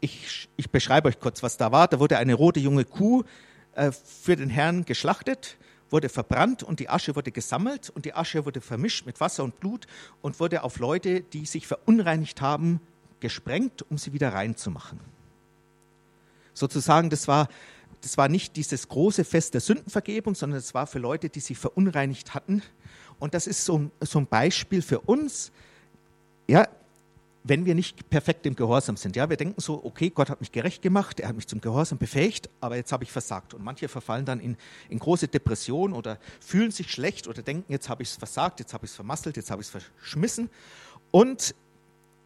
A: Ich, ich beschreibe euch kurz, was da war. Da wurde eine rote junge Kuh für den Herrn geschlachtet, wurde verbrannt und die Asche wurde gesammelt und die Asche wurde vermischt mit Wasser und Blut und wurde auf Leute, die sich verunreinigt haben, gesprengt, um sie wieder reinzumachen. Sozusagen, das war, das war nicht dieses große Fest der Sündenvergebung, sondern es war für Leute, die sich verunreinigt hatten. Und das ist so, so ein Beispiel für uns, ja, wenn wir nicht perfekt im Gehorsam sind. Ja, wir denken so, okay, Gott hat mich gerecht gemacht, er hat mich zum Gehorsam befähigt, aber jetzt habe ich versagt. Und manche verfallen dann in, in große Depression oder fühlen sich schlecht oder denken, jetzt habe ich es versagt, jetzt habe ich es vermasselt, jetzt habe ich es verschmissen. Und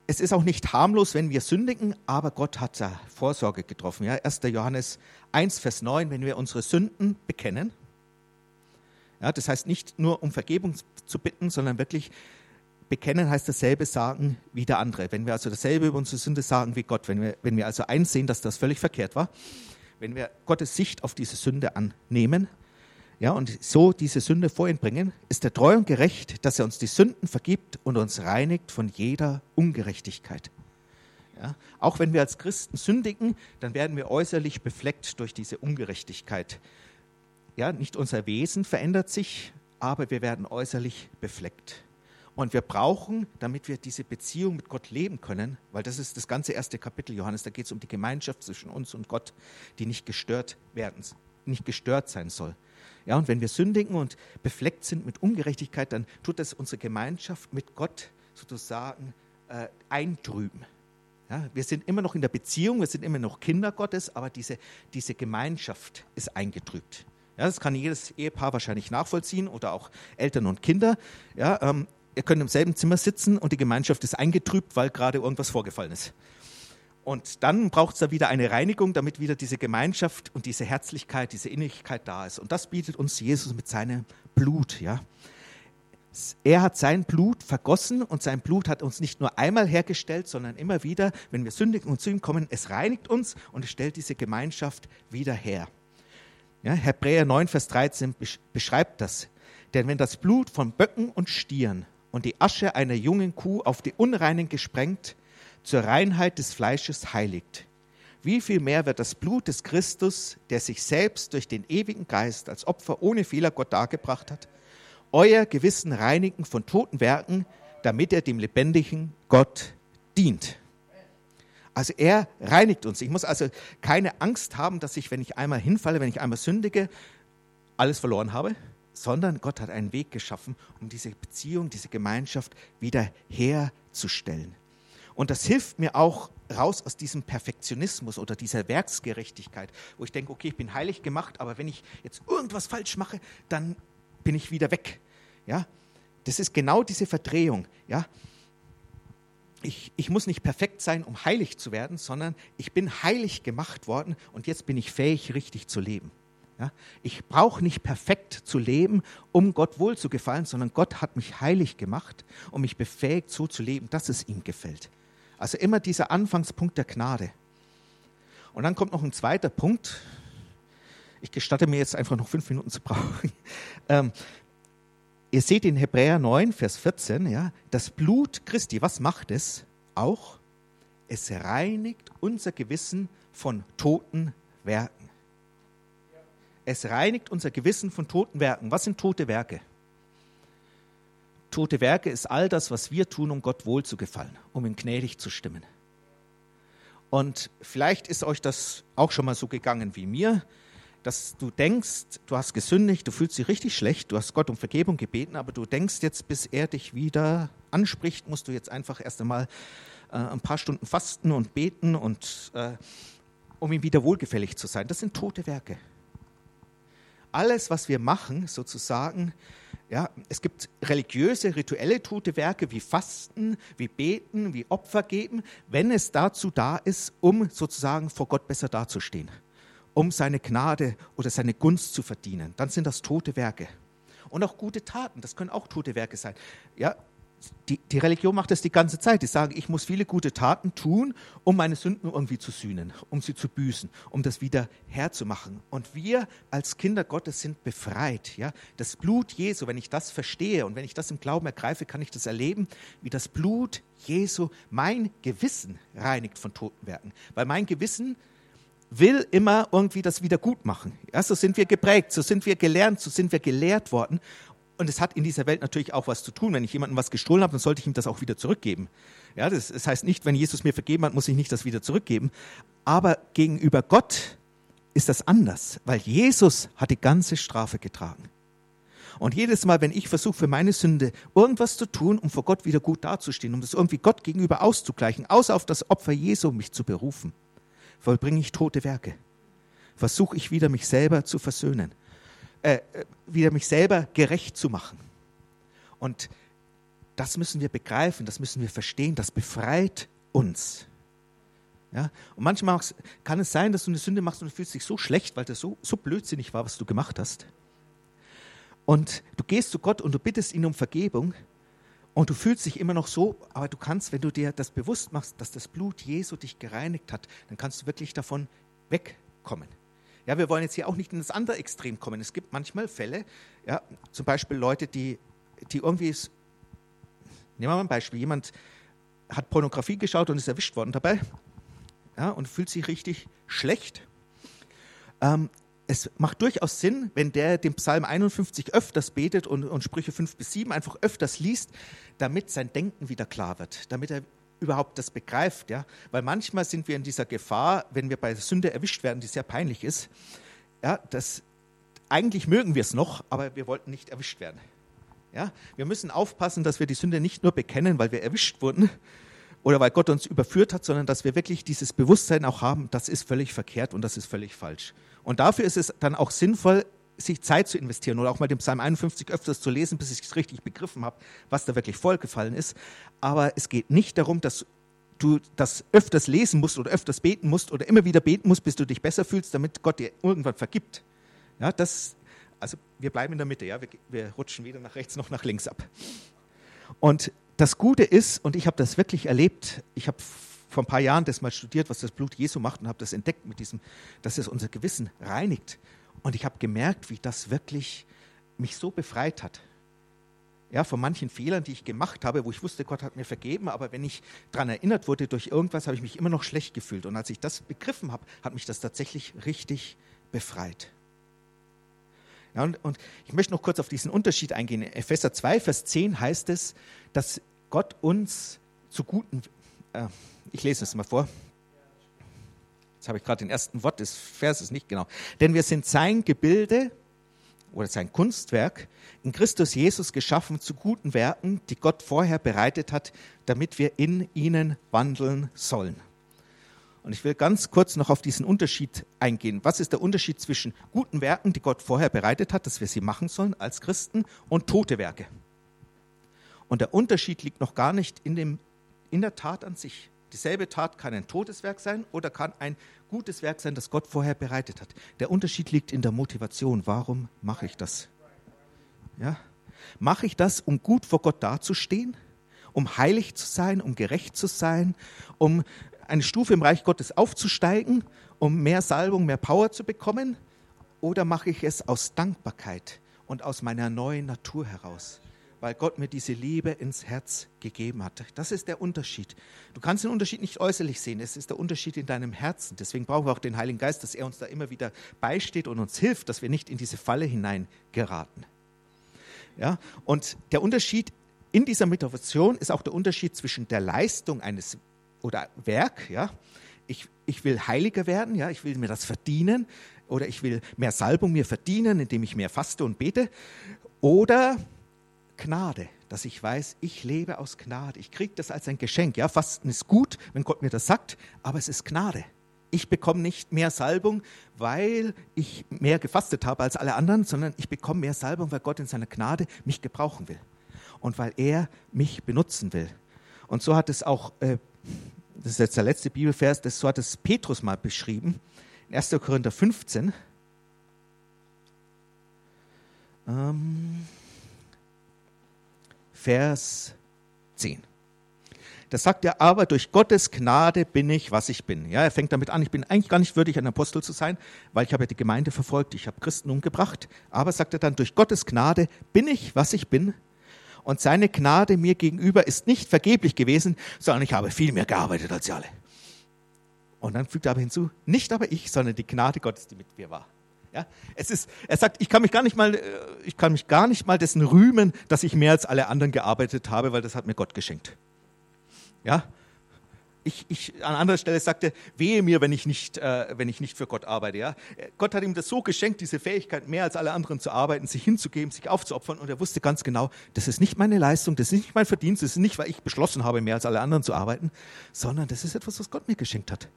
A: es ist auch nicht harmlos, wenn wir sündigen, aber Gott hat da Vorsorge getroffen. Ja, 1. Johannes 1, Vers 9, wenn wir unsere Sünden bekennen. Ja, das heißt nicht nur um Vergebung zu bitten, sondern wirklich bekennen heißt dasselbe sagen wie der andere. Wenn wir also dasselbe über unsere Sünde sagen wie Gott, wenn wir, wenn wir also einsehen, dass das völlig verkehrt war, wenn wir Gottes Sicht auf diese Sünde annehmen, ja, und so diese Sünde vor ihn bringen, ist er treu und gerecht, dass er uns die Sünden vergibt und uns reinigt von jeder Ungerechtigkeit. Ja, auch wenn wir als Christen sündigen, dann werden wir äußerlich befleckt durch diese Ungerechtigkeit. Ja, nicht unser Wesen verändert sich, aber wir werden äußerlich befleckt. Und wir brauchen, damit wir diese Beziehung mit Gott leben können, weil das ist das ganze erste Kapitel Johannes, da geht es um die Gemeinschaft zwischen uns und Gott, die nicht gestört werden, nicht gestört sein soll. Ja, und wenn wir sündigen und befleckt sind mit Ungerechtigkeit, dann tut das unsere Gemeinschaft mit Gott sozusagen äh, eintrüben. Ja, wir sind immer noch in der Beziehung, wir sind immer noch Kinder Gottes, aber diese, diese Gemeinschaft ist eingetrübt. Ja, das kann jedes Ehepaar wahrscheinlich nachvollziehen oder auch Eltern und Kinder. Ja, ähm, ihr könnt im selben Zimmer sitzen und die Gemeinschaft ist eingetrübt, weil gerade irgendwas vorgefallen ist. Und dann braucht es da wieder eine Reinigung, damit wieder diese Gemeinschaft und diese Herzlichkeit, diese Innigkeit da ist. Und das bietet uns Jesus mit seinem Blut. Ja? Er hat sein Blut vergossen und sein Blut hat uns nicht nur einmal hergestellt, sondern immer wieder, wenn wir sündigen und zu ihm kommen, es reinigt uns und es stellt diese Gemeinschaft wieder her. Ja, Hebräer 9, Vers 13 beschreibt das. Denn wenn das Blut von Böcken und Stieren und die Asche einer jungen Kuh auf die Unreinen gesprengt zur Reinheit des Fleisches heiligt. Wie viel mehr wird das Blut des Christus, der sich selbst durch den ewigen Geist als Opfer ohne Fehler Gott dargebracht hat, euer Gewissen reinigen von toten Werken, damit er dem lebendigen Gott dient. Also er reinigt uns. Ich muss also keine Angst haben, dass ich, wenn ich einmal hinfalle, wenn ich einmal sündige, alles verloren habe, sondern Gott hat einen Weg geschaffen, um diese Beziehung, diese Gemeinschaft wieder herzustellen. Und das hilft mir auch raus aus diesem Perfektionismus oder dieser Werksgerechtigkeit, wo ich denke, okay, ich bin heilig gemacht, aber wenn ich jetzt irgendwas falsch mache, dann bin ich wieder weg. Ja, das ist genau diese Verdrehung. Ja, ich, ich muss nicht perfekt sein, um heilig zu werden, sondern ich bin heilig gemacht worden und jetzt bin ich fähig, richtig zu leben. Ja, ich brauche nicht perfekt zu leben, um Gott wohlzugefallen, sondern Gott hat mich heilig gemacht und mich befähigt, so zu leben, dass es ihm gefällt. Also immer dieser Anfangspunkt der Gnade. Und dann kommt noch ein zweiter Punkt. Ich gestatte mir jetzt einfach noch fünf Minuten zu brauchen. Ähm, ihr seht in Hebräer 9, Vers 14, ja, das Blut Christi, was macht es? Auch, es reinigt unser Gewissen von toten Werken. Es reinigt unser Gewissen von toten Werken. Was sind tote Werke? Tote Werke ist all das, was wir tun, um Gott wohl zu gefallen, um ihm gnädig zu stimmen. Und vielleicht ist euch das auch schon mal so gegangen wie mir, dass du denkst, du hast gesündigt, du fühlst dich richtig schlecht, du hast Gott um Vergebung gebeten, aber du denkst jetzt, bis er dich wieder anspricht, musst du jetzt einfach erst einmal äh, ein paar Stunden fasten und beten und äh, um ihm wieder wohlgefällig zu sein. Das sind tote Werke. Alles, was wir machen, sozusagen, ja, es gibt religiöse, rituelle tote Werke wie Fasten, wie Beten, wie Opfer geben, wenn es dazu da ist, um sozusagen vor Gott besser dazustehen, um seine Gnade oder seine Gunst zu verdienen. Dann sind das tote Werke. Und auch gute Taten, das können auch tote Werke sein. Ja, die, die Religion macht das die ganze Zeit. Die sagen, ich muss viele gute Taten tun, um meine Sünden irgendwie zu sühnen, um sie zu büßen, um das wieder herzumachen. Und wir als Kinder Gottes sind befreit. Ja? Das Blut Jesu, wenn ich das verstehe und wenn ich das im Glauben ergreife, kann ich das erleben, wie das Blut Jesu mein Gewissen reinigt von Totenwerken. Weil mein Gewissen will immer irgendwie das wieder gut machen. Ja, so sind wir geprägt, so sind wir gelernt, so sind wir gelehrt worden. Und es hat in dieser Welt natürlich auch was zu tun. Wenn ich jemandem was gestohlen habe, dann sollte ich ihm das auch wieder zurückgeben. Ja, das, das heißt nicht, wenn Jesus mir vergeben hat, muss ich nicht das wieder zurückgeben. Aber gegenüber Gott ist das anders, weil Jesus hat die ganze Strafe getragen. Und jedes Mal, wenn ich versuche, für meine Sünde irgendwas zu tun, um vor Gott wieder gut dazustehen, um das irgendwie Gott gegenüber auszugleichen, außer auf das Opfer Jesu mich zu berufen, vollbringe ich tote Werke. Versuche ich wieder, mich selber zu versöhnen. Äh, äh, wieder mich selber gerecht zu machen. Und das müssen wir begreifen, das müssen wir verstehen, das befreit uns. Ja? Und manchmal kann es sein, dass du eine Sünde machst und du fühlst dich so schlecht, weil das so, so blödsinnig war, was du gemacht hast. Und du gehst zu Gott und du bittest ihn um Vergebung und du fühlst dich immer noch so, aber du kannst, wenn du dir das bewusst machst, dass das Blut Jesu dich gereinigt hat, dann kannst du wirklich davon wegkommen. Ja, wir wollen jetzt hier auch nicht in das andere Extrem kommen. Es gibt manchmal Fälle, ja, zum Beispiel Leute, die, die irgendwie, ist, nehmen wir mal ein Beispiel, jemand hat Pornografie geschaut und ist erwischt worden dabei ja, und fühlt sich richtig schlecht. Ähm, es macht durchaus Sinn, wenn der den Psalm 51 öfters betet und, und Sprüche 5 bis 7 einfach öfters liest, damit sein Denken wieder klar wird, damit er überhaupt das begreift. Ja? Weil manchmal sind wir in dieser Gefahr, wenn wir bei Sünde erwischt werden, die sehr peinlich ist, ja, das, eigentlich mögen wir es noch, aber wir wollten nicht erwischt werden. Ja? Wir müssen aufpassen, dass wir die Sünde nicht nur bekennen, weil wir erwischt wurden oder weil Gott uns überführt hat, sondern dass wir wirklich dieses Bewusstsein auch haben, das ist völlig verkehrt und das ist völlig falsch. Und dafür ist es dann auch sinnvoll, sich Zeit zu investieren oder auch mal den Psalm 51 öfters zu lesen, bis ich es richtig begriffen habe, was da wirklich vorgefallen ist. Aber es geht nicht darum, dass du das öfters lesen musst oder öfters beten musst oder immer wieder beten musst, bis du dich besser fühlst, damit Gott dir irgendwann vergibt. Ja, das, also wir bleiben in der Mitte, ja, wir, wir rutschen weder nach rechts noch nach links ab. Und das Gute ist, und ich habe das wirklich erlebt, ich habe vor ein paar Jahren das mal studiert, was das Blut Jesu macht und habe das entdeckt mit diesem, dass es unser Gewissen reinigt. Und ich habe gemerkt, wie das wirklich mich so befreit hat. Ja, von manchen Fehlern, die ich gemacht habe, wo ich wusste, Gott hat mir vergeben, aber wenn ich daran erinnert wurde durch irgendwas, habe ich mich immer noch schlecht gefühlt. Und als ich das begriffen habe, hat mich das tatsächlich richtig befreit. Ja, und, und ich möchte noch kurz auf diesen Unterschied eingehen. In Epheser 2, Vers 10 heißt es, dass Gott uns zu guten, äh, ich lese es mal vor, Jetzt habe ich gerade den ersten Wort des Verses nicht genau. Denn wir sind sein Gebilde oder sein Kunstwerk in Christus Jesus geschaffen zu guten Werken, die Gott vorher bereitet hat, damit wir in ihnen wandeln sollen. Und ich will ganz kurz noch auf diesen Unterschied eingehen. Was ist der Unterschied zwischen guten Werken, die Gott vorher bereitet hat, dass wir sie machen sollen als Christen, und tote Werke? Und der Unterschied liegt noch gar nicht in, dem, in der Tat an sich. Dieselbe Tat kann ein totes Werk sein oder kann ein gutes Werk sein, das Gott vorher bereitet hat. Der Unterschied liegt in der Motivation. Warum mache ich das? Ja? Mache ich das, um gut vor Gott dazustehen? Um heilig zu sein, um gerecht zu sein, um eine Stufe im Reich Gottes aufzusteigen, um mehr Salbung, mehr Power zu bekommen? Oder mache ich es aus Dankbarkeit und aus meiner neuen Natur heraus? Weil Gott mir diese Liebe ins Herz gegeben hat. Das ist der Unterschied. Du kannst den Unterschied nicht äußerlich sehen, es ist der Unterschied in deinem Herzen. Deswegen brauchen wir auch den Heiligen Geist, dass er uns da immer wieder beisteht und uns hilft, dass wir nicht in diese Falle hineingeraten. Ja? Und der Unterschied in dieser Motivation ist auch der Unterschied zwischen der Leistung eines oder Werk, ja, ich, ich will heiliger werden, ja, ich will mir das verdienen oder ich will mehr Salbung mir verdienen, indem ich mehr faste und bete. Oder Gnade, dass ich weiß, ich lebe aus Gnade. Ich kriege das als ein Geschenk. Ja, Fasten ist gut, wenn Gott mir das sagt, aber es ist Gnade. Ich bekomme nicht mehr Salbung, weil ich mehr gefastet habe als alle anderen, sondern ich bekomme mehr Salbung, weil Gott in seiner Gnade mich gebrauchen will und weil er mich benutzen will. Und so hat es auch, äh, das ist jetzt der letzte Bibelvers, das, so hat es Petrus mal beschrieben, in 1. Korinther 15. Ähm, Vers 10. Da sagt er, aber durch Gottes Gnade bin ich, was ich bin. Ja, er fängt damit an, ich bin eigentlich gar nicht würdig, ein Apostel zu sein, weil ich habe ja die Gemeinde verfolgt, ich habe Christen umgebracht. Aber sagt er dann, durch Gottes Gnade bin ich, was ich bin. Und seine Gnade mir gegenüber ist nicht vergeblich gewesen, sondern ich habe viel mehr gearbeitet als sie alle. Und dann fügt er aber hinzu, nicht aber ich, sondern die Gnade Gottes, die mit mir war. Ja, es ist, er sagt, ich kann mich gar nicht mal, äh, ich kann mich gar nicht mal dessen rühmen, dass ich mehr als alle anderen gearbeitet habe, weil das hat mir Gott geschenkt. Ja, ich, ich, an anderer Stelle sagte, wehe mir, wenn ich nicht, äh, wenn ich nicht für Gott arbeite. Ja? Gott hat ihm das so geschenkt, diese Fähigkeit, mehr als alle anderen zu arbeiten, sich hinzugeben, sich aufzuopfern. Und er wusste ganz genau, das ist nicht meine Leistung, das ist nicht mein Verdienst, das ist nicht, weil ich beschlossen habe, mehr als alle anderen zu arbeiten, sondern das ist etwas, was Gott mir geschenkt hat.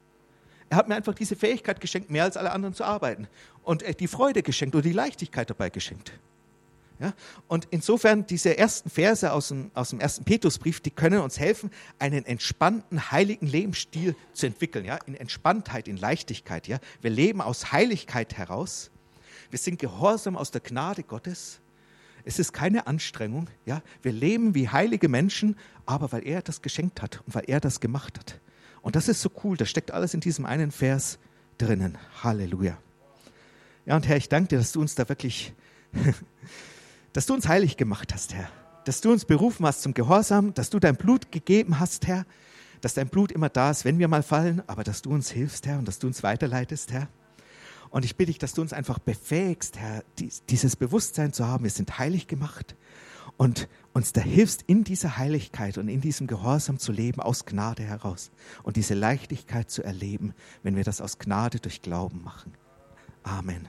A: Er hat mir einfach diese Fähigkeit geschenkt, mehr als alle anderen zu arbeiten. Und die Freude geschenkt oder die Leichtigkeit dabei geschenkt. Ja? Und insofern, diese ersten Verse aus dem, aus dem ersten Petrusbrief, die können uns helfen, einen entspannten, heiligen Lebensstil zu entwickeln. Ja? In Entspanntheit, in Leichtigkeit. Ja? Wir leben aus Heiligkeit heraus. Wir sind gehorsam aus der Gnade Gottes. Es ist keine Anstrengung. Ja? Wir leben wie heilige Menschen, aber weil er das geschenkt hat und weil er das gemacht hat. Und das ist so cool. Das steckt alles in diesem einen Vers drinnen. Halleluja. Ja, und Herr, ich danke dir, dass du uns da wirklich dass du uns heilig gemacht hast, Herr. Dass du uns berufen hast zum Gehorsam, dass du dein Blut gegeben hast, Herr. Dass dein Blut immer da ist, wenn wir mal fallen, aber dass du uns hilfst, Herr, und dass du uns weiterleitest, Herr. Und ich bitte dich, dass du uns einfach befähigst, Herr, dieses Bewusstsein zu haben, wir sind heilig gemacht und uns da hilfst, in dieser Heiligkeit und in diesem Gehorsam zu leben, aus Gnade heraus und diese Leichtigkeit zu erleben, wenn wir das aus Gnade durch Glauben machen. Amen.